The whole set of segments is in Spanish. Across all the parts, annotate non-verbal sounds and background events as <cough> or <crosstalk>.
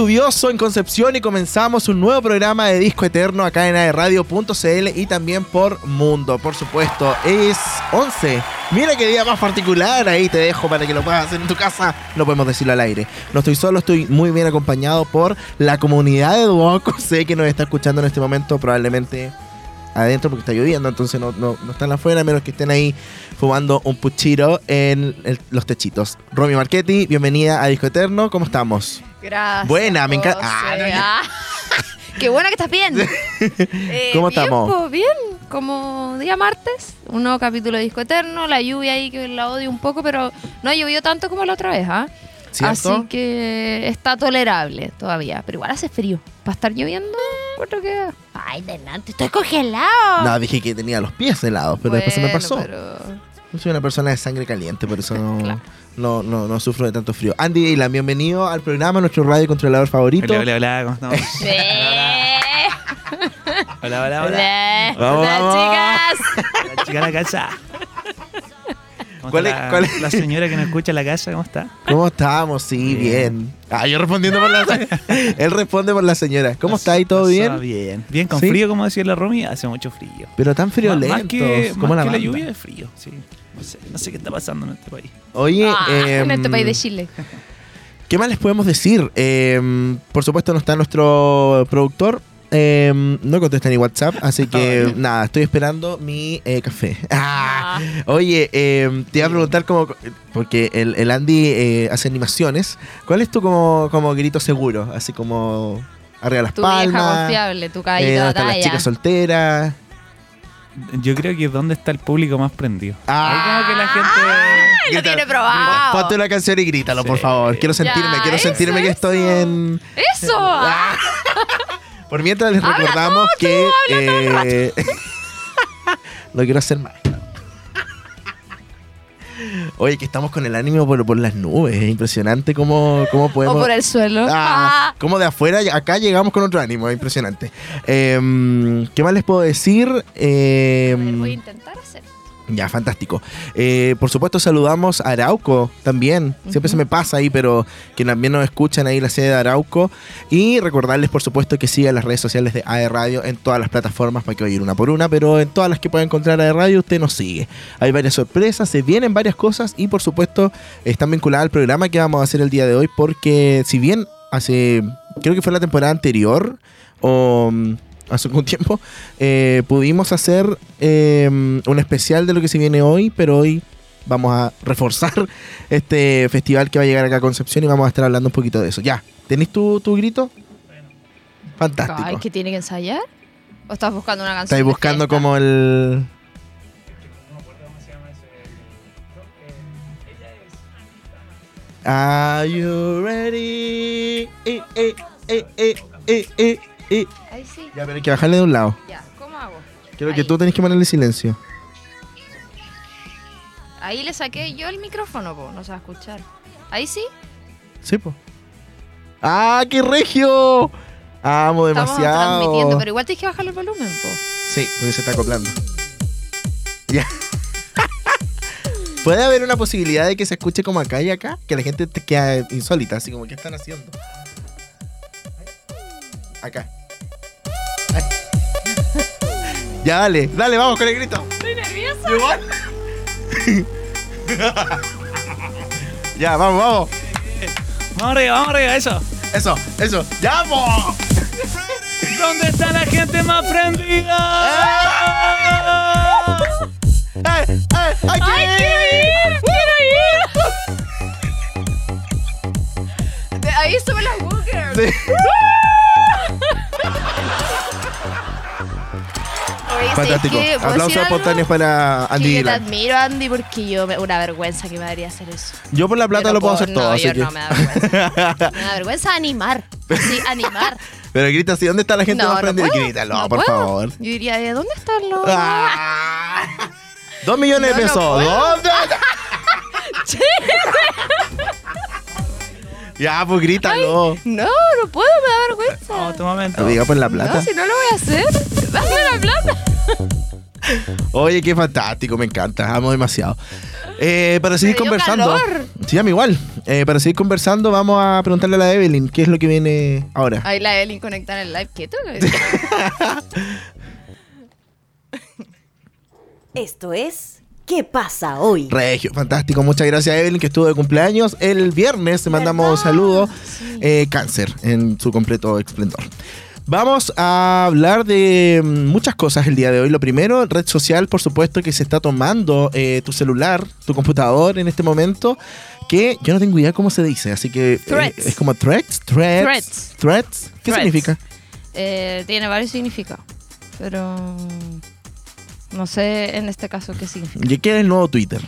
lluvioso en Concepción y comenzamos un nuevo programa de Disco Eterno acá en aerradio.cl y también por Mundo, por supuesto. Es 11. Mira qué día más particular, ahí te dejo para que lo puedas hacer en tu casa. No podemos decirlo al aire. No estoy solo, estoy muy bien acompañado por la comunidad de Duoco. <laughs> Sé que nos está escuchando en este momento, probablemente adentro porque está lloviendo, entonces no, no, no están afuera, menos que estén ahí fumando un puchiro en los techitos. Romy Marchetti, bienvenida a Disco Eterno, ¿cómo estamos? Gracias. Buena, me encanta-. Ah, no. Ah, <laughs> Qué bueno que estás bien. <laughs> Eh, ¿Cómo bien, estamos? po, bien, como día martes, un nuevo capítulo de Disco Eterno, la lluvia ahí que la odio un poco, pero no ha llovido tanto como la otra vez, ¿ah? ¿Cierto? Así que está tolerable todavía, pero igual hace frío. Para estar lloviendo, creo que... Ay, delante, estoy congelado. No, dije que tenía los pies helados, pero después se me pasó. pero- Yo soy una persona de sangre caliente, por eso no, <laughs> Claro. No, no, no sufro de tanto frío. Andy Dylan, bienvenido al programa, nuestro radio controlador favorito. Hola, hola, hola, ¿cómo estamos? <laughs> Eh. Hola, hola, hola. Hola, Vamos, Hola, vamos. chicas. La chica de la casa. ¿Cómo ¿Cuál es- la, cuál es? la señora que nos escucha en la casa, ¿cómo está? ¿Cómo estamos? Sí, bien. Bien. Ah, yo respondiendo por la <laughs> Él responde por la señora. ¿Cómo está ahí? ¿Todo bien? Bien. Bien, con ¿Sí? frío, como decía la Romy, hace mucho frío. Pero tan Más- friolentos. más que, como más la que la lluvia es frío, sí. No sé, no sé qué está pasando en este país. Oye, Ah, <laughs> en este país de Chile. <laughs> ¿qué más les podemos decir? Em, por supuesto, no está nuestro productor. Em, no contesta ni WhatsApp, así que <laughs> nada, estoy esperando mi eh, café. Ah, Oye, em, te iba a preguntar como, porque el, el Andy eh, hace animaciones, ¿cuál es tu como, como grito seguro? Así como arriba las Tu vieja palmas, confiable, tu eh, caballito ¿dónde de están las chicas solteras. Yo creo que es donde está el público más prendido. Ah. Ahí como que la gente... Ay, lo tiene probado. Ponte una canción y grítalo, por Sí. favor. Quiero sentirme, Ya, quiero eso, sentirme que estoy en... ¡Eso! ah, <laughs> Por mientras les Habla recordamos tú, que... tú, habla eh, <laughs> no quiero hacer más. Oye, que estamos con el ánimo por, por las nubes. Es impresionante cómo, cómo O podemos... por el suelo. Ah, Ah. como de afuera, acá llegamos con otro ánimo, es impresionante. Em, ¿Qué más les puedo decir? A ver, Em, voy a intentar hacer. Ya, fantástico. Eh, por supuesto, saludamos a Arauco también. Siempre se me pasa ahí, pero que también nos escuchan ahí la sede de Arauco. Y recordarles, por supuesto, que sigan las redes sociales de AE Radio en todas las plataformas para que vayan una por una, pero en todas las que pueda encontrar AE Radio, usted nos sigue. Hay varias sorpresas, se vienen varias cosas y, por supuesto, están vinculadas al programa que vamos a hacer el día de hoy, porque si bien hace, creo que fue la temporada anterior, o mm, hace algún tiempo, eh, pudimos hacer eh, un especial de lo que se viene hoy, pero hoy vamos a reforzar <laughs> este festival que va a llegar acá a Concepción y vamos a estar hablando un poquito de eso. Ya, ¿tenés tu, tu grito? Fantástico. Ay, ¿que tiene que ensayar? ¿O estás buscando una canción? Estáis de buscando como el... Are you ready? Eh, eh, eh, eh. Ahí sí. Ya, pero hay que bajarle de un lado. Ya, ¿cómo hago? Creo que tú tenés que ponerle silencio. Ahí le saqué yo el micrófono, po, no se va a escuchar. Ahí sí. Sí, po. ¡Ah, qué regio! Amo Estamos demasiado. transmitiendo, pero igual tienes que bajarle el volumen, po. Sí, porque se está acoplando. Ya. ¿Puede haber una posibilidad de que se escuche como acá y acá? Que la gente te queda insólita, así como, ¿qué están haciendo? Acá. <laughs> Ya, dale, dale, vamos con el grito. Estoy nerviosa. Igual. <laughs> ya, vamos, vamos. Vamos arriba, vamos arriba, eso. Eso, eso. ¡Ya, vamos! ¿Dónde está la gente más prendida? ¡Eh, eh! ¡Hay que ¡Ay, ir! quiero ir! ¡Quiero <laughs> ir! De ahí suben los bookers. Sí. Oye, ¿sabes Fantástico. ¿Puedo Aplausos espontáneos para Andy Que yo te admiro, Andy, porque yo me, una vergüenza que me daría hacer eso. Yo por la plata no lo puedo hacer no, todo, así yo que. no, me da vergüenza. <laughs> me da vergüenza animar. Sí, animar. <laughs> Pero grita así, ¿dónde está la gente no, más no prendida? Grítalo, no por puedo. favor. Yo diría, ¿de dónde están los...? Ah. Dos millones de No, no pesos. ¿Dónde? <laughs> ya, pues grítalo. No, no puedo, me da vergüenza. Vamos, tu momento. Diga por la No, plata. si no lo voy a hacer. Dame la plata. Oye, qué fantástico, me encanta. Amo demasiado. Eh, para seguir dio conversando. calor. Sí, a mí igual. eh, para seguir conversando, vamos a preguntarle a la Evelyn qué es lo que viene ahora. Ahí la Evelyn conectar el live. ¿Qué tengo que decir? Esto es ¿Qué pasa hoy? Regio, fantástico. Muchas gracias, Evelyn, que estuvo de cumpleaños el viernes. Te mandamos saludos. Sí. Eh, cáncer en su completo esplendor. Vamos a hablar de mm, muchas cosas el día de hoy. Lo primero, red social, por supuesto, que se está tomando eh, tu celular, tu computador en este momento, que yo no tengo idea cómo se dice, así que eh, es como threads, threads, Threads. threads. ¿Qué Threads. significa? Eh, tiene varios significados. Pero. No sé en este caso qué significa. ¿Y qué es el nuevo Twitter?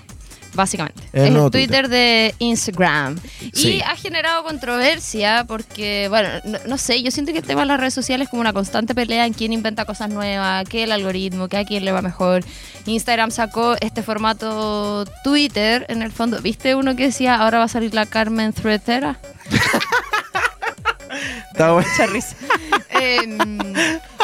Básicamente. El es el nuevo Twitter, de Instagram. Sí. Y ha generado controversia porque, bueno, no, no sé, yo siento que el tema de las redes sociales es como una constante pelea en quién inventa cosas nuevas, qué el algoritmo, qué a quién le va mejor. Instagram sacó este formato Twitter, en el fondo. ¿Viste uno que decía ahora va a salir la Carmen Threadera? <laughs> Está bueno. Mucha risa. <laughs> Em,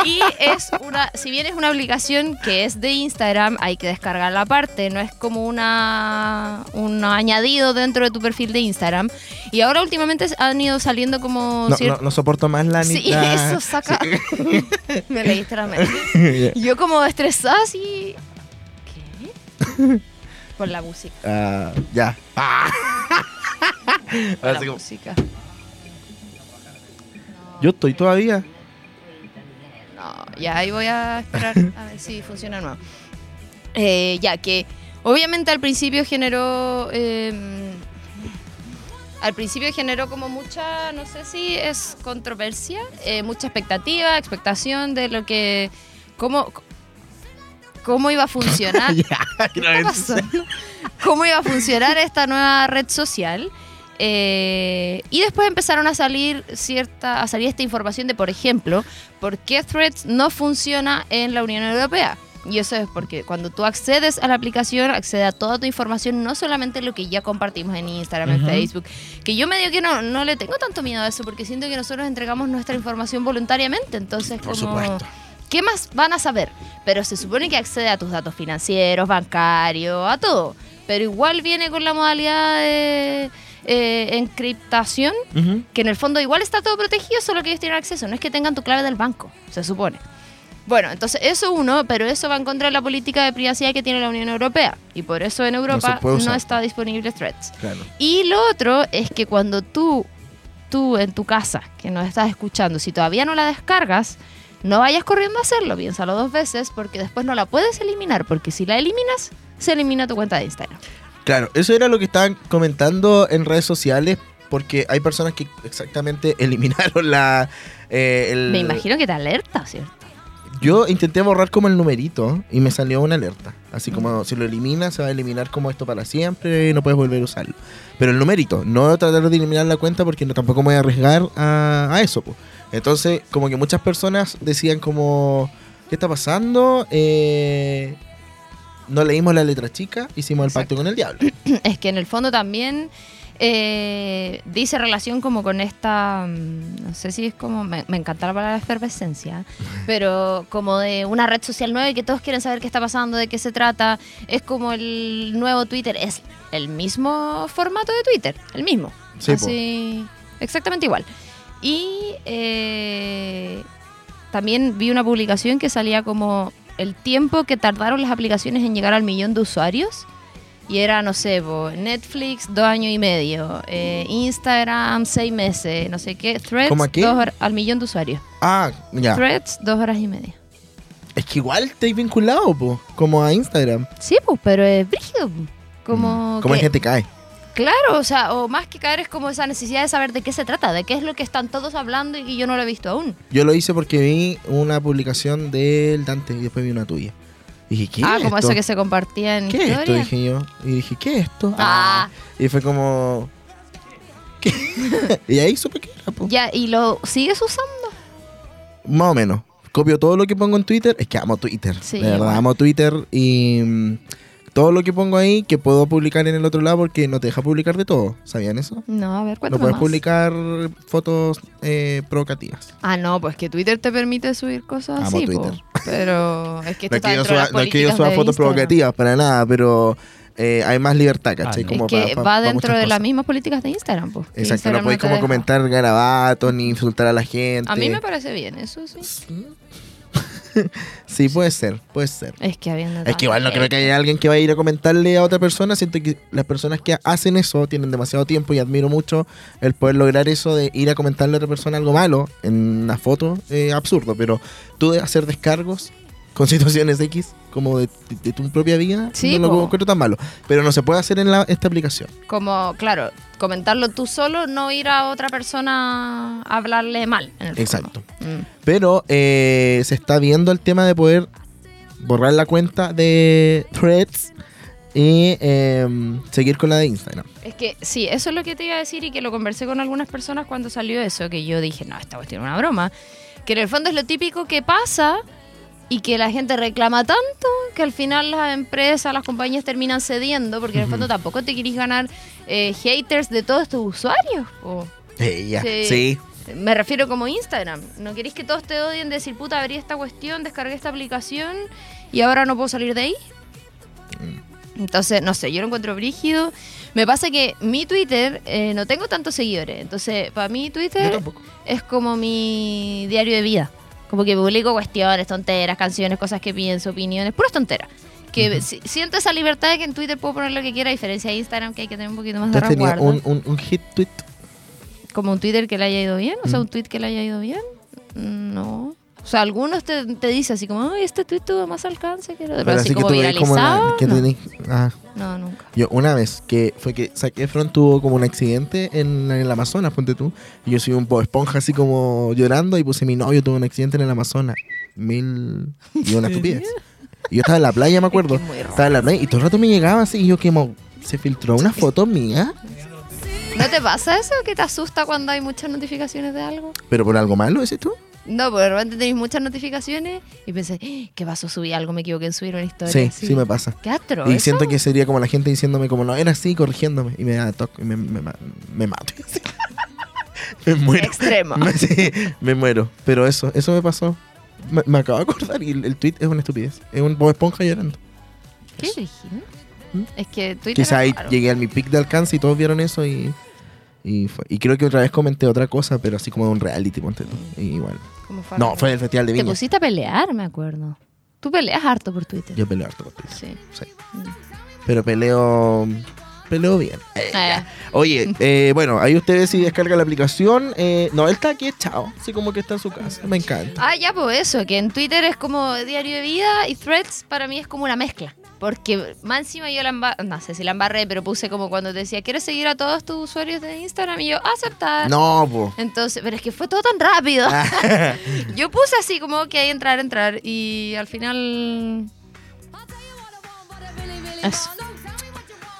y es una, si bien es una aplicación que es de Instagram, hay que descargarla aparte, no es como una un añadido dentro de tu perfil de Instagram. Y ahora últimamente han ido saliendo como No, cier- no, no soporto más la Sí, <laughs> eso saca. <laughs> Me leíste la mente. Yo como estresada así. ¿Qué? Por la música. Ah, ya. Ah. Por la como- música. Yo estoy todavía. No, ya ahí voy a esperar <laughs> a ver si funciona de nuevo. Eh, ya que obviamente al principio generó... eh, al principio generó como mucha, no sé si es controversia, eh, mucha expectativa, expectación de lo que... Cómo, cómo iba a funcionar. <laughs> ya, ¿Qué? ¿Cómo iba a funcionar esta nueva red social? Eh, y después empezaron a salir cierta, a salir esta información de, por ejemplo, por qué Threads no funciona en la Unión Europea. Y eso es porque cuando tú accedes a la aplicación, accede a toda tu información, no solamente lo que ya compartimos en Instagram, en Ujú. Facebook. Que yo medio que no, no le tengo tanto miedo a eso, porque siento que nosotros entregamos nuestra información voluntariamente. Entonces, Por como, supuesto. ¿Qué más van a saber? Pero se supone que accede a tus datos financieros, bancarios, a todo. Pero igual viene con la modalidad de eh, encriptación, que en el fondo igual está todo protegido, solo que ellos tienen acceso. No es que tengan tu clave del banco, se supone. Bueno, entonces eso uno, pero eso va en contra de la política de privacidad que tiene la Unión Europea. Y por eso en Europa no, está disponible Threads. Claro. Y lo otro es que cuando tú, tú en tu casa, que nos estás escuchando, si todavía no la descargas, no vayas corriendo a hacerlo, piénsalo dos veces, porque después no la puedes eliminar, porque si la eliminas, se elimina tu cuenta de Instagram. Claro, eso era lo que estaban comentando en redes sociales, porque hay personas que exactamente <laughs> eliminaron la... eh, el- Me imagino que te alerta, ¿cierto? Yo intenté borrar como el numerito y me salió una alerta. Así como si lo eliminas, se va a eliminar como esto para siempre y no puedes volver a usarlo. Pero el numerito, no tratar de eliminar la cuenta porque no, tampoco me voy a arriesgar a, a eso. po. Entonces, como que muchas personas decían como, ¿qué está pasando? Eh, no leímos la letra chica, hicimos el pacto con el diablo. es que en el fondo también eh, dice relación como con esta, mm, no sé si es como, me, me encanta la palabra efervescencia, pero como de una red social nueva y que todos quieren saber qué está pasando, de qué se trata, es como el nuevo Twitter, es el mismo formato de Twitter, el mismo, Sí, así, exactamente igual. Y eh, también vi una publicación que salía como el tiempo que tardaron las aplicaciones en llegar al millón de usuarios. Y era, no sé, po, Netflix dos años y medio, eh, Instagram seis meses, no sé qué, Threads ¿Cómo a qué? dos hor- al millón de usuarios. Ah, ya. Threads dos horas y media. Es que igual estáis vinculado, po, como a Instagram. Sí, pues, pero es brígido. po. Como, Mm. Como hay que- gente cae. Claro, o sea, o más que caer es como esa necesidad de saber de qué se trata, de qué es lo que están todos hablando y que yo no lo he visto aún. Yo lo hice porque vi una publicación del Dante y después vi una tuya. Y dije, ¿qué ah, es como esto? eso que se compartía en ¿Qué es esto? historia. Dije yo. Y dije, ¿qué es esto? Ah. Y fue como... ¿Qué? <laughs> y ahí supe que era, po. Ya, ¿y lo sigues usando? Más o menos. Copio todo lo que pongo en Twitter. Es que amo Twitter. Sí, de verdad, amo Twitter. Y mm, todo lo que pongo ahí que puedo publicar en el otro lado porque no te deja publicar de todo. ¿Sabían eso? No, a ver, No cuéntame puedes más. publicar fotos eh, provocativas. Ah, no, pues que Twitter te permite subir cosas Amo así, po. Twitter. Pero es que <laughs> esto No es está que, yo dentro de suba, las no es que yo políticas suba de fotos Instagram. provocativas para nada, pero eh, hay más libertad, ¿cachai? Ah, no. Como es que pa- pa- va pa dentro muchas de las cosas. mismas políticas de Instagram, pues. que Exacto, no podéis te como deja. comentar garabatos ni insultar a la gente. A mí me parece bien, eso sí. Sí, <laughs> puede ser, puede ser. Es que habiendo Es que igual no creo que haya alguien que vaya a ir a comentarle a otra persona. Siento que las personas que hacen eso tienen demasiado tiempo y admiro mucho el poder lograr eso de ir a comentarle a otra persona algo malo en una foto. eh, absurdo, pero tú de hacer descargos con situaciones X como de, tu propia vida Sí, no lo po. encuentro tan malo. Pero no se puede hacer en la, esta aplicación. Como, claro, comentarlo tú solo, no ir a otra persona a hablarle mal. en el. Exacto. Mm. Pero eh, se está viendo el tema de poder borrar la cuenta de Threads y em, seguir con la de Instagram. Es que sí, eso es lo que te iba a decir y que lo conversé con algunas personas cuando salió eso, que yo dije, no, esta cuestión es una broma. Que en el fondo es lo típico que pasa y que la gente reclama tanto que al final las empresas, las compañías terminan cediendo porque en el fondo tampoco te querís ganar eh, haters de todos tus usuarios. po. Ella, Sí. sí. Me refiero como Instagram. No queréis que todos te odien, decir, puta, abrí esta cuestión, descargué esta aplicación y ahora no puedo salir de ahí. Entonces, no sé, yo lo encuentro brígido. Me pasa que mi Twitter eh, no tengo tantos seguidores. Entonces, para mí Twitter es como mi diario de vida. Como que publico cuestiones, tonteras, canciones, cosas que pienso, opiniones, puras tonteras. Que si- siento esa libertad de que en Twitter puedo poner lo que quiera, a diferencia de Instagram, que hay que tener un poquito más ¿Tú de resguardo. un, un, un hit tweet? Como un Twitter que le haya ido bien, o sea, Mm. un tweet que le haya ido bien. No. O sea, algunos te, te dicen así como, ay, este tweet tuvo más alcance que el otro", Pero así, como tú veis como la- que no. tenés- ah, no, nunca. yo una vez que fue que Zac Efron tuvo como un accidente en, en el Amazonas, ponte tú. Y yo soy un poco esponja así como llorando y puse mi novio tuvo un accidente en el Amazonas. Mil y una estupidez. Y yo estaba en la playa, me acuerdo. Es que es muy raro. estaba en la playa y todo el rato me llegaba así y yo como se filtró una foto mía, ¿No te pasa eso que te asusta cuando hay muchas notificaciones de algo? pero por algo malo, ¿ese tú? No, porque de repente tenéis muchas notificaciones y pensé, "Eh, ¿qué pasó? Subí algo, me equivoqué en subir una historia. Sí, sí, me pasa. Qué astro. Y eso. siento que sería como la gente diciéndome como no era así, corrigiéndome. Y me da toque y me, me, ma- me mato. <laughs> me muero. Extremo. Me, <laughs> sí, me muero. Pero eso, eso me pasó. Me, me acabo de acordar y el, el tweet es una estupidez. Es un Bob Esponja llorando. ¿Qué? ¿Mm? Es que Twitter Quizá ahí llegué a mi pic de alcance y todos vieron eso y, y, fue- y creo que otra vez comenté otra cosa, pero así como de un reality, ponte tú. Y No, fue del Festival de Te Viña. pusiste a pelear, me acuerdo. Tú peleas harto por Twitter. Yo peleo harto por Twitter. Sí. Sí. Mm. Pero peleo. Peleo bien. Eh, Ah, Oye, eh, bueno, ahí ustedes si descarga la aplicación. eh, no, él está aquí echado. Así como que está en su casa. Me encanta. Ah, ya, pues eso, que en Twitter es como diario de vida y threads para mí es como una mezcla. Porque más encima yo la embarré, no sé si la embarré, pero puse como cuando te decía, ¿quieres seguir a todos tus usuarios de Instagram? Y yo, aceptar. No, po. Entonces, pero es que fue todo tan rápido. Ah. <laughs> Yo puse así como que entrar, entrar. Y al final. Eso.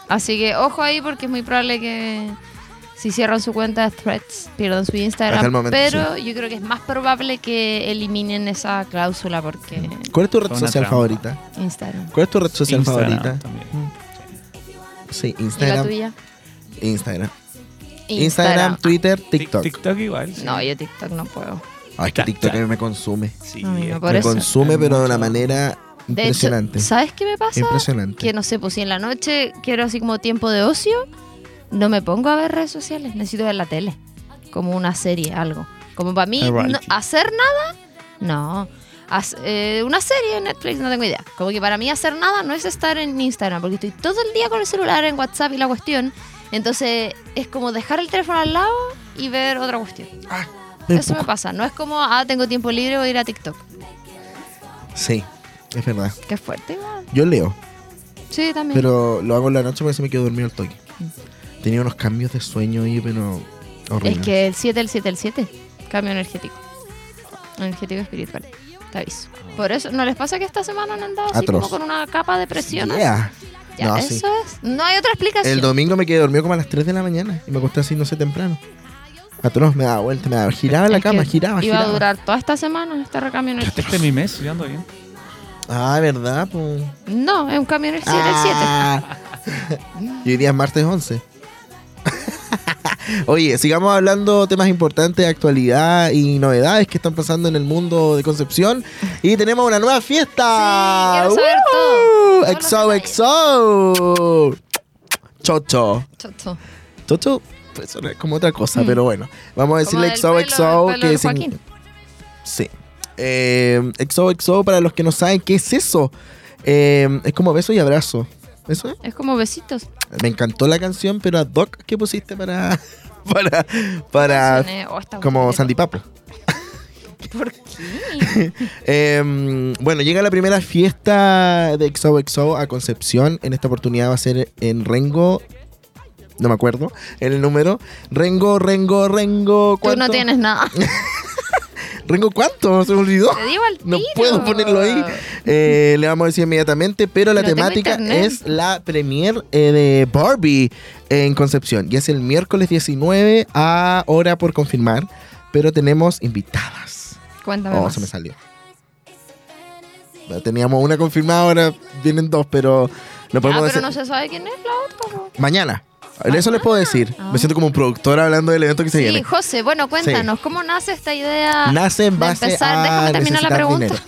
Así que ojo ahí porque es muy probable que si cierran su cuenta de Threads pierdan su Hasta el Instagram. momento, pero yo creo que es más probable que eliminen esa cláusula porque ¿Cuál es tu red social trampa. favorita? Instagram. ¿Cuál es tu red social Instagram favorita? también. Sí, ¿Y la Instagram. tuya? Instagram. Instagram, Twitter, TikTok. TikTok igual. sí. No, yo TikTok no puedo. Ay, es que TikTok me consume. Sí, no, es por me eso. consume, pero de una mucho. manera De hecho, impresionante. ¿sabes qué me pasa? Impresionante. Que no sé, pues si en la noche quiero así como tiempo de ocio, no me pongo a ver redes sociales, necesito ver la tele, como una serie, algo. Como para mí, no- hacer nada, no. Haz- eh, una serie en Netflix, no tengo idea. Como que para mí hacer nada no es estar en Instagram, porque estoy todo el día con el celular, en WhatsApp y la cuestión. Entonces es como dejar el teléfono al lado y ver otra cuestión. Me Eso me pasa. No es como, ah, tengo tiempo libre, voy a ir a TikTok. Sí, es verdad. Qué fuerte, igual. Yo leo, Sí, también. pero lo hago en la noche porque se me quedo dormido al toque. Tenía unos cambios de sueño ahí, pero horribles. Es que el 7, el 7, el 7. Cambio energético. Energético espiritual. Te aviso. Por eso, ¿no les pasa que esta semana han andado así Atroz. como con una capa de presión? Yeah. Ya, No, eso sí. es. No hay otra explicación. El domingo me quedé dormido como a las 3 de la mañana y me acosté así, no sé, temprano. Atroz, me daba vuelta, me daba, giraba en la cama, giraba, Iba giraba. a durar toda esta semana este recambio energético. Este es mi mes, yo ando bien. Ah, ¿verdad? Pues. No, es un cambio energético el 7. Ah. <laughs> y hoy día es martes 11. Oye, sigamos hablando temas importantes de actualidad y novedades que están pasando en el mundo de Concepción. Y tenemos una nueva fiesta. Sí, quiero saber todo. Todos los. Chocho. Chocho. Chocho pues, suena como otra cosa, pero bueno. Vamos a decirle Mm. Del XOXO. pelo- del pelo que de sin- Joaquín. Sí. Eh, XOXO, para los que no saben qué es eso, eh, es como beso y abrazo. ¿Eso es? Es como besitos. Me encantó la canción, pero a Doc, ¿qué pusiste para. <laughs> para. para. Oh, como. Sandy Papo? ¿Por qué? <laughs> Eh, bueno, llega la primera fiesta de XOXO a Concepción. En esta oportunidad va a ser en Rengo. No me acuerdo el número. Rengo, Rengo, Rengo. Tú no tienes nada. <laughs> ¿Rengo cuánto? Se me olvidó. Te digo al No tiro. puedo ponerlo ahí. Eh, le vamos a decir inmediatamente, pero la No temática es la premier eh, de Barbie en Concepción. Y es el miércoles 19 a hora por confirmar, pero tenemos invitadas. Cuéntame Oh, más. se me salió. Teníamos una confirmada, ahora vienen dos, pero no Ah, podemos pero decir. no se sabe quién es la otra. po. Mañana. Eso les puedo decir. Ah. Me siento como un productor hablando del evento que se Sí, viene. José, bueno, cuéntanos, ¿cómo nace esta idea? Nace en de base empezar? a Déjame terminar la pregunta. <laughs>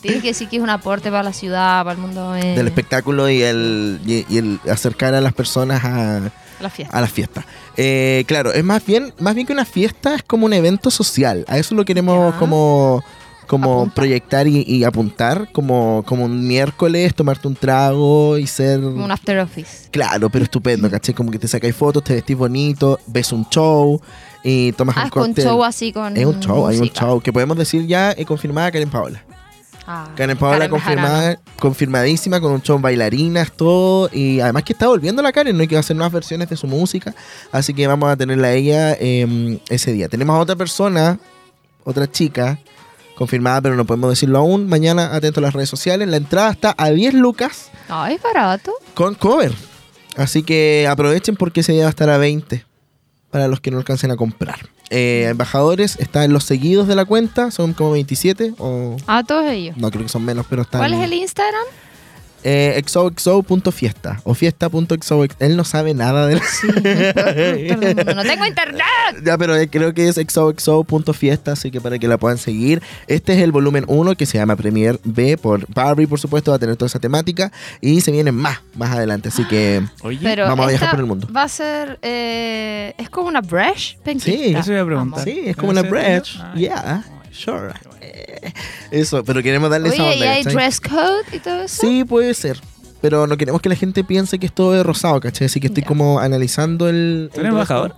Tienes que decir que es un aporte para la ciudad, para el mundo eh, del espectáculo y el, y, y el acercar a las personas a, la fiesta. a la fiesta. Eh, claro, es más bien, más bien que una fiesta, es como un evento social. A eso lo queremos como, como Apunta. proyectar y, y apuntar, como, como un miércoles, tomarte un trago y ser... Como un after office. Claro, pero estupendo, ¿cachai? Como que te sacáis fotos, te vestís bonito, ves un show y tomas Ah, un es con cóctel. show así con Es un show, hay un show que podemos decir ya eh, confirmada Karen Paola. Ah, Karen Paola Karen confirmada, confirmadísima con un show bailarinas, todo. Y además que está volviendo la Karen, ¿no? Y que hacer nuevas versiones de su música. Así que vamos a tenerla a ella eh, ese día. Tenemos a otra persona, otra chica, confirmada, pero no podemos decirlo aún. Mañana atento a las redes sociales. La entrada está a 10 lucas Ay, barato. con cover. Así que aprovechen porque ese día va a estar a 20 para los que no alcancen a comprar. Eh, embajadores están los seguidos de la cuenta, son como 27 o Ah, todos ellos. no creo que son menos, pero están ¿Cuál es el Instagram? Eh, xoxo.fiesta o fiesta.xox. Él no sabe nada de Perdón, no tengo internet. Ya, pero eh, creo que es xoxo.fiesta, así que para que la puedan seguir. Este es el volumen 1 que se llama Premier B por Barbie, por supuesto, va a tener toda esa temática y se vienen más, más adelante, así que Oye, Pero Vamos a viajar por el mundo. Va a ser. eh, es como una brush. Sí. eso iba a preguntar. sí, es como una bridge. Ah, Yeah, sure. Eh, Eso, pero queremos darle esa onda. ¿y hay ¿cachai? dress code y todo eso? Sí, puede ser. Pero no queremos que la gente piense que es todo de rosado, ¿cachai? Así que estoy Ya. como analizando el. ¿Tú eres el embajador?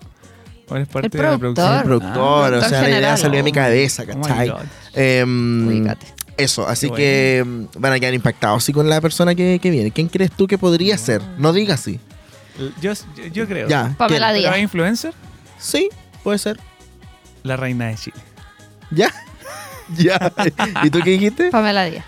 ¿O eres parte de la productor. producción? El productor, Ah, o sea, productor la idea salió de mi cabeza, Oh my ¿cachai? Em, Ubícate. eso, así que van a quedar impactados sí, con la persona que, que viene. ¿Quién crees tú que podría ser? No digas así. Yo, yo, yo creo. Ya. Pamela ¿quién? ¿Pero Díaz. es influencer? Sí, puede ser. La reina de Chile. ¿Ya? <laughs> ¿Ya? ¿Y tú qué dijiste? Pamela Díaz.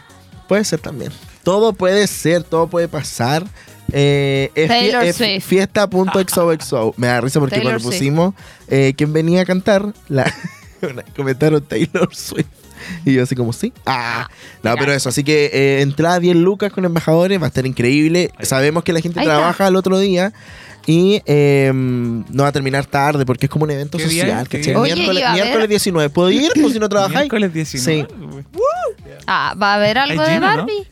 Puede ser también. Todo puede ser, todo puede pasar. Eh, es Taylor Swift. Fiesta.xoxo. Me da risa porque Taylor cuando pusimos eh, quién venía a cantar, la, <laughs> comentaron Taylor Swift. Y yo así como, sí. Ah, no, mira. pero eso. Así que eh, entrada 10 lucas con embajadores, va a estar increíble. Sabemos que la gente Ahí está. trabaja el otro día. Y eh, no va a terminar tarde porque es como un evento ¿Qué día social. Oye, miércoles, miércoles 19. ¿Puedo ir? Pues si no trabajáis. Miércoles 19. Ah, ¿va a haber algo ¿Hay de no? Barbie?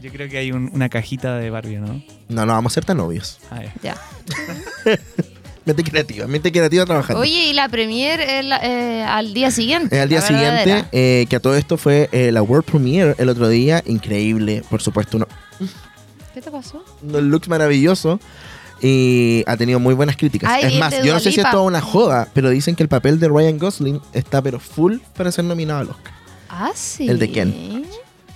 Yo creo que hay un- una cajita de Barbie, ¿no? No, no vamos a ser tan novios. Ah, ya. Ya. <laughs> Mente creativa, mente creativa trabajando. Oye, y la premier es la- eh, al día siguiente. Eh, al día siguiente, eh, que a todo esto fue eh, la World Premiere el otro día, increíble, por supuesto, uno- ¿Qué te pasó? unos looks maravillosos y ha tenido muy buenas críticas. Ay, es más, yo no sé si es toda una joda, pero dicen que el papel de Ryan Gosling está pero full para ser nominado al Oscar. Ah, sí. El de Ken.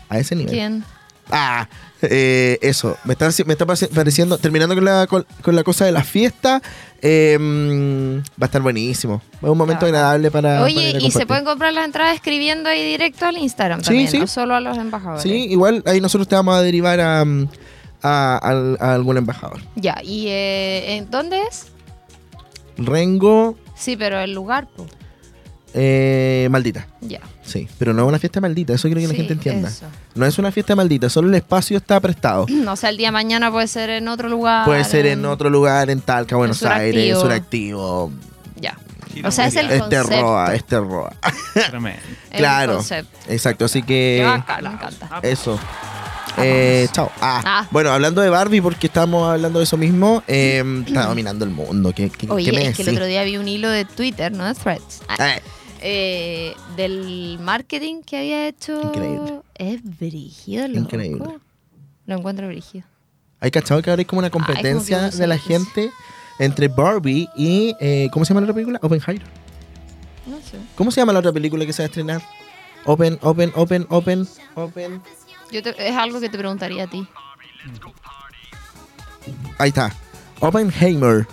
A ese nivel. ¿Quién? Ah, eh, eso. Me está, me está pare- pareciendo, terminando con la, con, con la cosa de la fiesta, eh, mm, va a estar buenísimo. Es un momento Ah. agradable para... para Oye, ir a y se pueden comprar las entradas escribiendo ahí directo al Instagram Sí, también, sí. no solo a los embajadores. Sí, igual ahí nosotros te vamos a derivar a, mm, a, al- a algún embajador. Ya, ¿y eh, ¿en dónde es? Rengo, Sí, pero el lugar, eh, maldita. Ya. Sí, pero no es una fiesta maldita, eso quiero que la gente entienda. eso. No es una fiesta maldita, solo el espacio está prestado. <clears throat> O sea, el día de mañana puede ser en otro lugar. Puede ser en otro lugar, en Talca, Buenos Suractivo. Aires, Suractivo. Ya. O sea, es el Este concepto. roa, este <laughs> roa. Tremendo. el claro. concepto. Exacto, así que. Me encanta. Eso. Eh, chao. Ah, Ah. Bueno, hablando de Barbie, porque estamos hablando de eso mismo, <clears throat> eh, está dominando el mundo. ¿Qué, qué, Oye, qué me es que el otro día vi un hilo de Twitter, no de Threads, ah, Eh, eh, del marketing que había hecho. Increíble. Es brígido, loco. Increíble. Lo encuentro brígido. Hay cachado que ahora hay como una competencia como de la gente entre Barbie y. eh, ¿Cómo se llama la otra película? Oppenheimer. No sé. ¿Cómo se llama la otra película que se va a estrenar? Open, Open, Open, Open, Open. Yo te- es algo que te preguntaría a ti. Ahí está. Oppenheimer.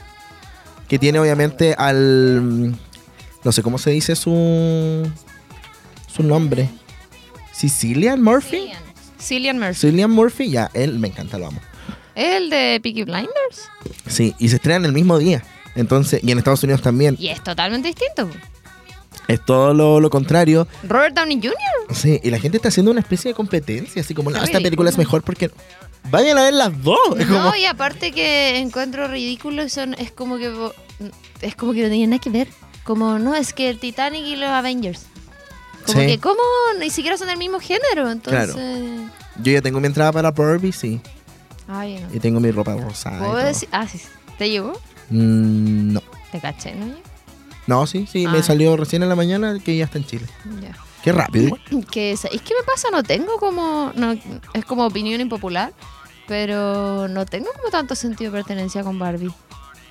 Que tiene obviamente al. No sé cómo se dice su. Su nombre. Cecilian Murphy. Cillian. Cillian Murphy. Cillian Murphy, ya, él me encanta, lo amo. ¿Es el de Peaky Blinders? Sí, y se estrenan el mismo día. Entonces, y en Estados Unidos también. Y es totalmente distinto. Es todo lo, lo contrario. Robert Downey Jr. Sí, y la gente está haciendo una especie de competencia, así como, no, Qué esta película es mejor porque. Vayan a ver las dos. Es como- No, y aparte que encuentro ridículo son es como que es como que no tiene nada que ver. Como no, es que el Titanic y los Avengers. Como Sí. que cómo ni siquiera son del mismo género, entonces. Yo ya tengo mi entrada para Barbie, sí. Ay, no. Y tengo mi ropa rosada. ¿Puedo decir? Ah, sí. sí. ¿Te llegó? Mm, no. Te caché, ¿no? No, sí, sí, me Ah. salió recién en la mañana que ya está en Chile. Ya. Qué rápido. Que es, es que me pasa, no tengo como. No, es como opinión impopular, pero no tengo como tanto sentido de pertenencia con Barbie.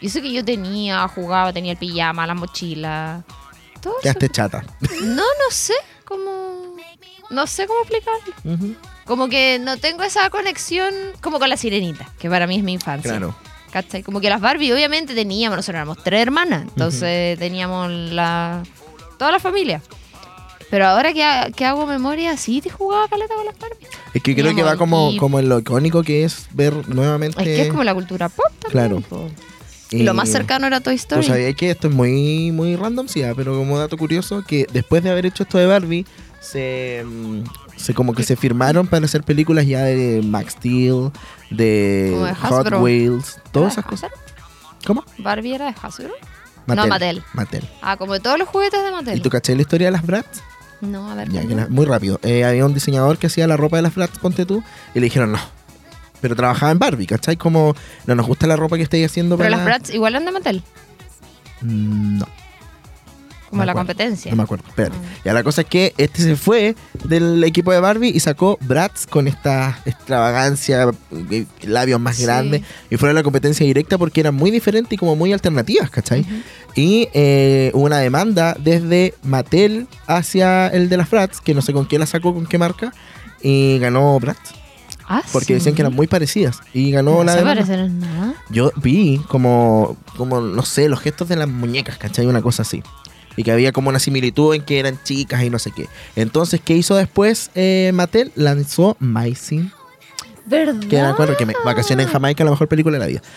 Y eso que yo tenía, jugaba, tenía el pijama, la mochila. Todo eso. Quedaste chata. No, no sé cómo. No sé cómo explicarlo. Como que no tengo esa conexión como con la sirenita, que para mí es mi infancia. Claro. ¿Cachai? Como que las Barbie, obviamente teníamos, nosotros éramos tres hermanas, entonces teníamos la toda la familia. Pero ahora que, ha- que hago memoria, sí te jugaba caleta con las Barbie. Es que creo que va como, como en lo icónico que es ver nuevamente. Es que es como la cultura pop también. Claro. po. y lo más cercano era Toy Story. sabías que esto es muy, muy random, sí, ah, pero como dato curioso, que después de haber hecho esto de Barbie, se, mm, se como que se firmaron para hacer películas ya de Max Steel, de, de Hot. Wheels, ¿Era todas esas cosas. ¿Cómo? ¿Barbie era de Hasbro? No, Mattel. Mattel. Ah, como de todos los juguetes de Mattel. ¿Y tú caché la historia de las Bratz? No, a ver. Ya, muy rápido. Eh, había un diseñador que hacía la ropa de las Bratz, ponte tú, y le dijeron no. Pero trabajaba en Barbie, ¿cachai? Como, no nos gusta la ropa que estáis haciendo Pero para... las Bratz igual eran de Mattel, Mm, No. Como la acuerdo, competencia. No me acuerdo, espérate. Ah. Ya la cosa es que este se fue del equipo de Barbie y sacó Bratz con esta extravagancia, eh, labios más Sí. grandes, y fueron a la competencia directa porque eran muy diferentes y como muy alternativas, ¿cachai? Y eh, hubo una demanda desde Mattel hacia el de las Bratz, que no sé con qué la sacó, con qué marca, y ganó Bratz, Ah, porque sí. decían que eran muy parecidas, y ganó No la se parecen en nada. Yo vi como, como, no sé, los gestos de las muñecas, ¿cachai? Una cosa así. Y que había como una similitud en que eran chicas y no sé qué. Entonces, ¿qué hizo después eh, Mattel? Lanzó Mycin. ¿Verdad? Que eran cuatro, que me, Vacaciones en Jamaica, la mejor película de la vida. <laughs>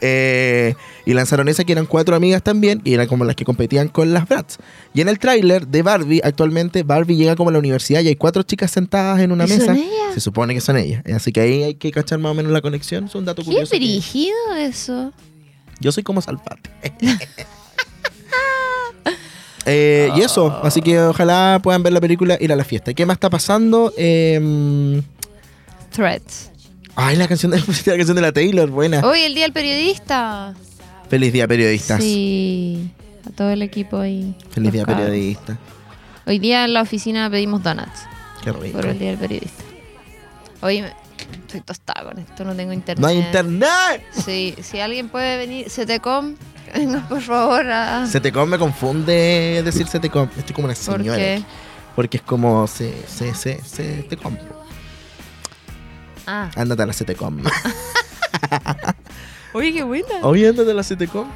Eh, y lanzaron esa que eran cuatro amigas también, y eran como las que competían con las Bratz. Y en el tráiler de Barbie, actualmente Barbie llega como a la universidad y hay cuatro chicas sentadas en una ¿Y son mesa. ellas? Se supone que son ellas. Así que ahí hay que cachar más o menos la conexión. Es un dato Qué curioso. que- brígido eso. yo soy como Salpate. <laughs> Eh, y eso, así que ojalá puedan ver la película, ir a la fiesta. ¿Y qué más está pasando? Eh, Threads. ay, la canción de la canción de la Taylor, buena. Hoy el día del periodista. Feliz día, periodistas. Sí. A todo el equipo ahí. Feliz día, cabros. periodista. Hoy día en la oficina pedimos donuts Qué rico. por el día del periodista. Hoy me- estoy tostada con esto, no tengo internet. No hay internet. Sí, si alguien puede venir, CTCOM, que <laughs> venga por favor a... Setecom me confunde decir Setecom. Estoy como una ¿Por señora. qué? aquí. Porque es como se, se, se, Setecom. Ah. Ándate a la Setecom. <laughs> Oye, qué buena. Oye, ándate a la Setecom.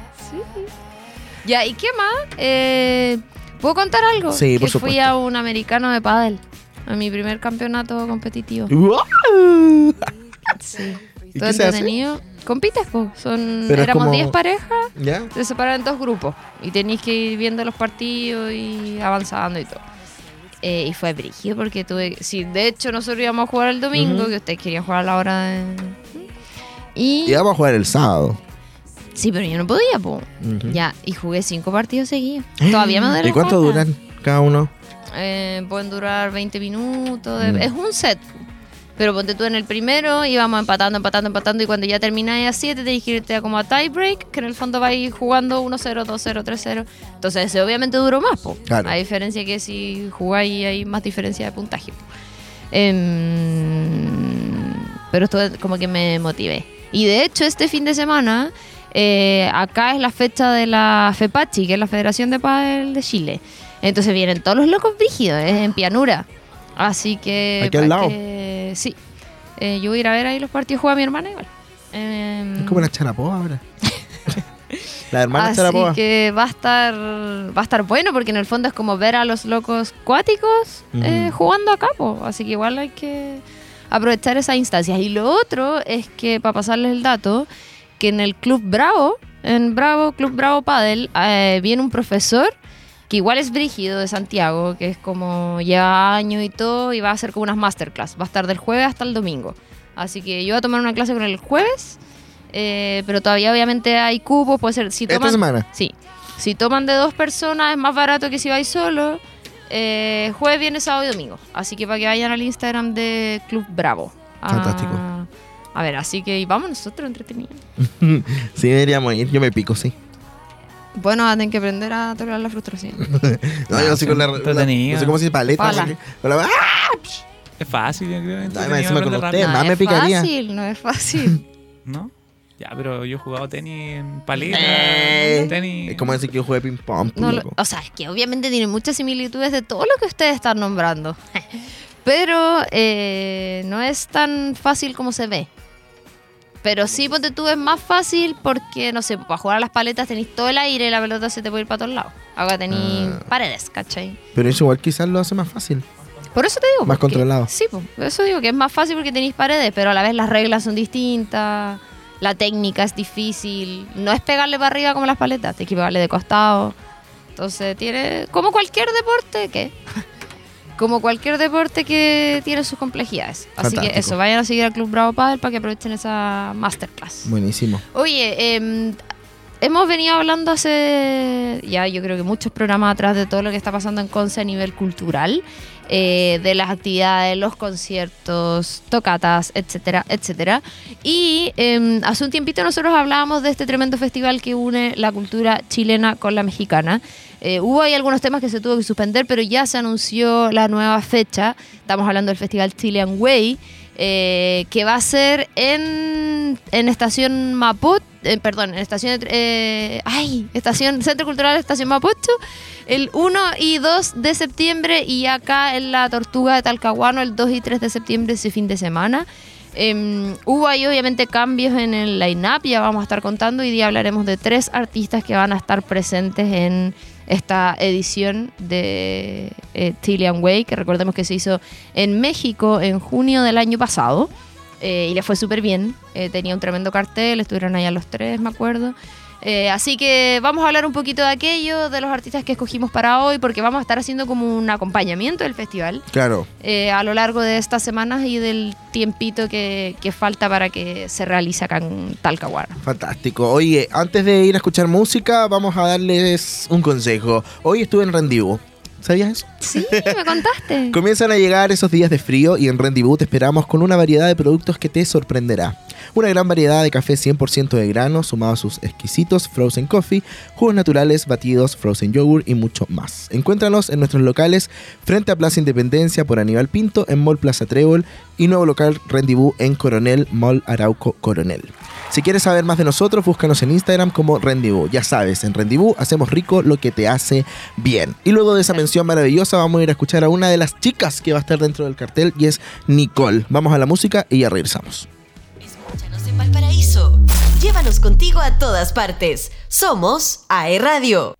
Ya, ¿y qué más? Eh, ¿Puedo contar algo? Sí, que por fui supuesto. a un americano de pádel. A mi primer campeonato competitivo. ¡Wow! <laughs> Sí. ¿Y Todo qué se hace? Compites, po. Son, Pero es éramos como- 10 parejas, ¿Ya? se separan en dos grupos y tenéis que ir viendo los partidos y avanzando y todo. Eh, y fue brígido porque tuve. Sí, de hecho, nosotros íbamos a jugar el domingo, Ujú. que ustedes querían jugar a la hora de. Y. Y vamos a jugar el sábado. Sí, pero yo no podía, po. Ujú. Ya, y jugué cinco partidos seguidos. <gasps> Todavía me duele ¿Y la cuánto duran cada uno? Eh, pueden durar 20 minutos. de- Mm. Es un set. Pero ponte tú en el primero, íbamos empatando, empatando, empatando. Y cuando ya termináis a 7, tenés que irte a como a tie break, que en el fondo vais jugando 1-0, 2-0, 3-0. Entonces, ese obviamente duró más, po. Claro. A diferencia que si jugáis hay más diferencia de puntaje. Em, pero esto como que me motivé. Y de hecho, este fin de semana, eh, acá es la fecha de la FEPACHI, que es la Federación de Padel de Chile. Entonces vienen todos los locos brígidos, es en Pianura. Así que. Aquí al lado. que- sí. Eh, yo voy a ir a ver ahí los partidos, juega mi hermana igual. Em, Es como una charapoa ahora. <laughs> La hermana Así charapoa. que va a estar va a estar bueno porque en el fondo es como ver a los locos cuáticos eh, jugando a capo. Así que igual hay que aprovechar esas instancias. Y lo otro es que, para pasarles el dato, que en el Club Bravo, en Bravo, Club Bravo Padel, eh, viene un profesor que igual es brígido de Santiago, que es como lleva años y todo, y va a hacer como unas masterclass. Va a estar del jueves hasta el domingo. Así que yo voy a tomar una clase con él el jueves, eh, pero todavía obviamente hay cupos, puede ser... Si Esta toman, semana. Sí. Si toman de dos personas es más barato que si vais solo. Eh, jueves, viernes, sábado y domingo. Así que para que vayan al Instagram de Club Bravo. a- Fantástico. A ver, así que vamos nosotros entretenidos. <laughs> Sí, deberíamos ir. Yo me pico, sí. Bueno, van a tener que aprender a tolerar la frustración. <laughs> No, yo soy con la, la-. No sé cómo se dice paleta. Pala. con la- ¡Ah! Es fácil, yo creo. entretenido, encima con usted, rápido. más no me es picaría. fácil, no es fácil. <laughs> ¿No? Ya, pero yo he jugado tenis en paleta. Eh, tenis. Es como decir que yo jugué ping pong. No o sea, es que obviamente tiene muchas similitudes de todo lo que ustedes están nombrando. <laughs> Pero eh, no es tan fácil como se ve. Pero sí, ponte tú, es más fácil porque, no sé, para jugar a las paletas tenéis todo el aire y la pelota se te puede ir para todos lados. Ahora tenéis Ah. paredes, ¿cachai? Pero eso igual quizás lo hace más fácil. Por eso te digo. Más porque- controlado. Sí, por eso digo que es más fácil porque tenéis paredes, pero a la vez las reglas son distintas, la técnica es difícil. No es pegarle para arriba como las paletas, te que pegarle de costado. Entonces tiene, como cualquier deporte, que Como cualquier deporte que tiene sus complejidades. Así Fantástico. que eso, vayan a seguir al Club Bravo Padel para que aprovechen esa masterclass. Buenísimo. Oye, em, hemos venido hablando hace ya yo creo que muchos programas atrás de todo lo que está pasando en Conce a nivel cultural, eh, de las actividades, los conciertos, tocatas, etcétera, etcétera. Y em, hace un tiempito nosotros hablábamos de este tremendo festival que une la cultura chilena con la mexicana. Eh, hubo ahí algunos temas que se tuvo que suspender, pero ya se anunció la nueva fecha. Estamos hablando del Festival Chilean Way, eh, que va a ser en, en Estación Mapocho, eh, perdón, en Estación, ay, Estación Centro Cultural Estación Mapocho, el 1 y 2 de septiembre y acá en la Tortuga de Talcahuano el 2 y 3 de septiembre ese fin de semana. Em, hubo ahí obviamente cambios en el line-up, ya vamos a estar contando. Hoy día hablaremos de tres artistas que van a estar presentes en esta edición de eh, Tillian Way, que recordemos que se hizo en México en junio del año pasado. eh, y le fue súper bien. Eh, tenía un tremendo cartel, estuvieron allá los tres, me acuerdo. Eh, así que vamos a hablar un poquito de aquello, de los artistas que escogimos para hoy, porque vamos a estar haciendo como un acompañamiento del festival Claro. eh, a lo largo de estas semanas y del tiempito que, que falta para que se realice acá en. Fantástico. Oye, antes de ir a escuchar música, vamos a darles un consejo. Hoy estuve en Rendivo. ¿Sabías eso? Sí, <laughs> me contaste. Comienzan a llegar esos días de frío y en Rendezvous te esperamos con una variedad de productos que te sorprenderá. Una gran variedad de café 100% de grano, sumado a sus exquisitos frozen coffee, jugos naturales, batidos, frozen yogurt y mucho más. Encuéntranos en nuestros locales frente a Plaza Independencia por Aníbal Pinto, en Mall Plaza Trébol y nuevo local Rendezvous en Coronel, Mall Arauco Coronel. Si quieres saber más de nosotros, búscanos en Instagram como Rendezvous. Ya sabes, en Rendezvous hacemos rico lo que te hace bien. Y luego de esa mención maravillosa, vamos a ir a escuchar a una de las chicas que va a estar dentro del cartel y es Nicole. Vamos a la música y ya regresamos. Valparaíso. Llévanos contigo a todas partes. Somos AE Radio.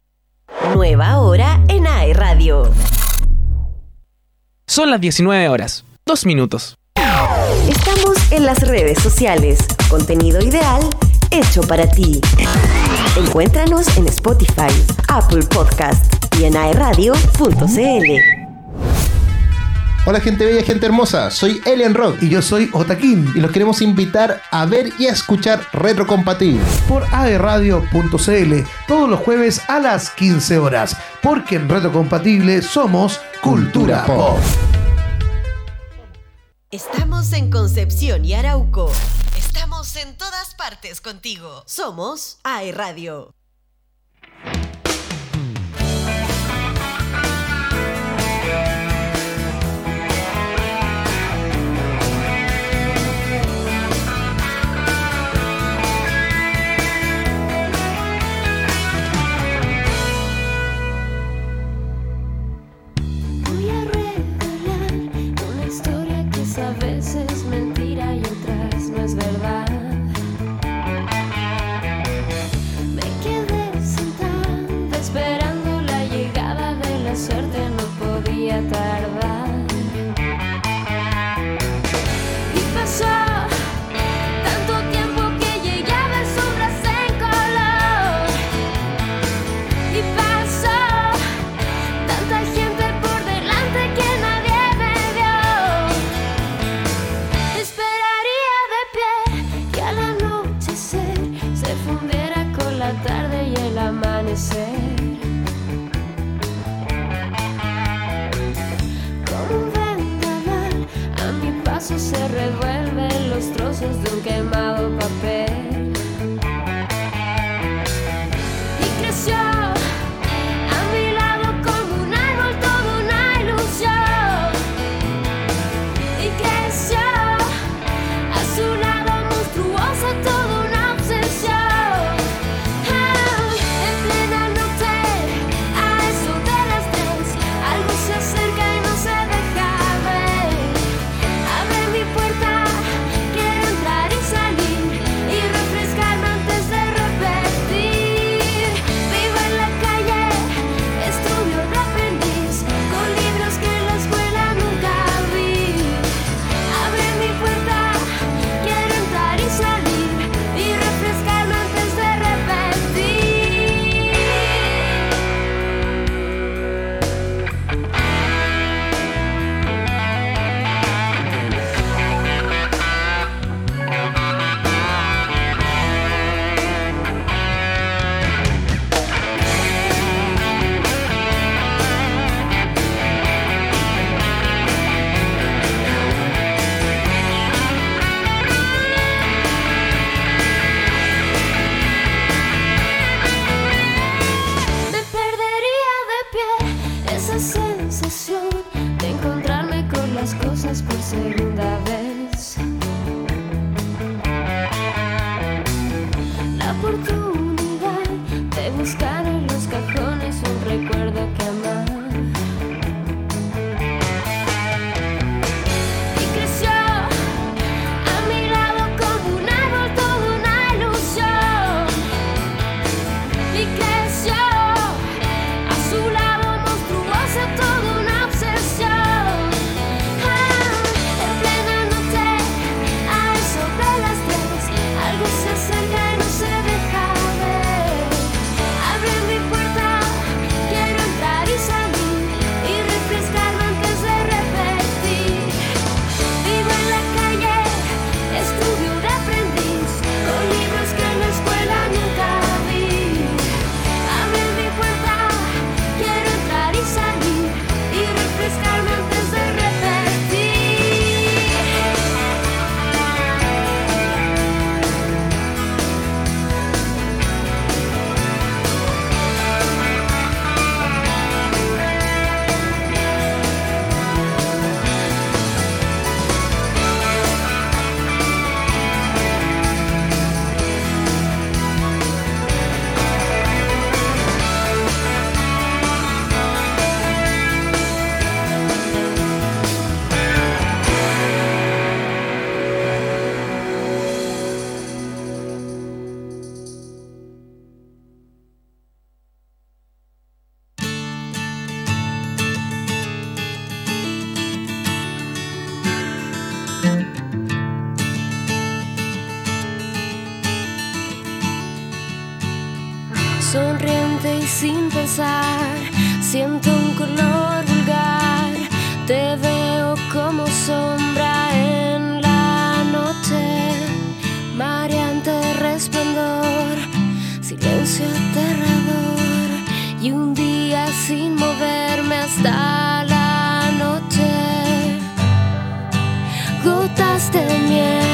Nueva hora en AE Radio. Son las 19 horas, dos minutos. Estamos en las redes sociales. Contenido ideal hecho para ti. Encuéntranos en Spotify, Apple Podcast y en aeradio.cl. Hola gente bella, gente hermosa, soy Elian Rock y yo soy Otaquín y los queremos invitar a ver y a escuchar Retrocompatible por aerradio.cl todos los jueves a las 15 horas, porque en Retrocompatible somos Cultura, Pop. Estamos en Concepción y Arauco. Estamos en todas partes contigo. Somos AE Radio. это sin pensar. Siento un color vulgar, te veo como sombra en la noche, mareante resplandor, silencio aterrador y un día sin moverme hasta la noche. Gotas de miel.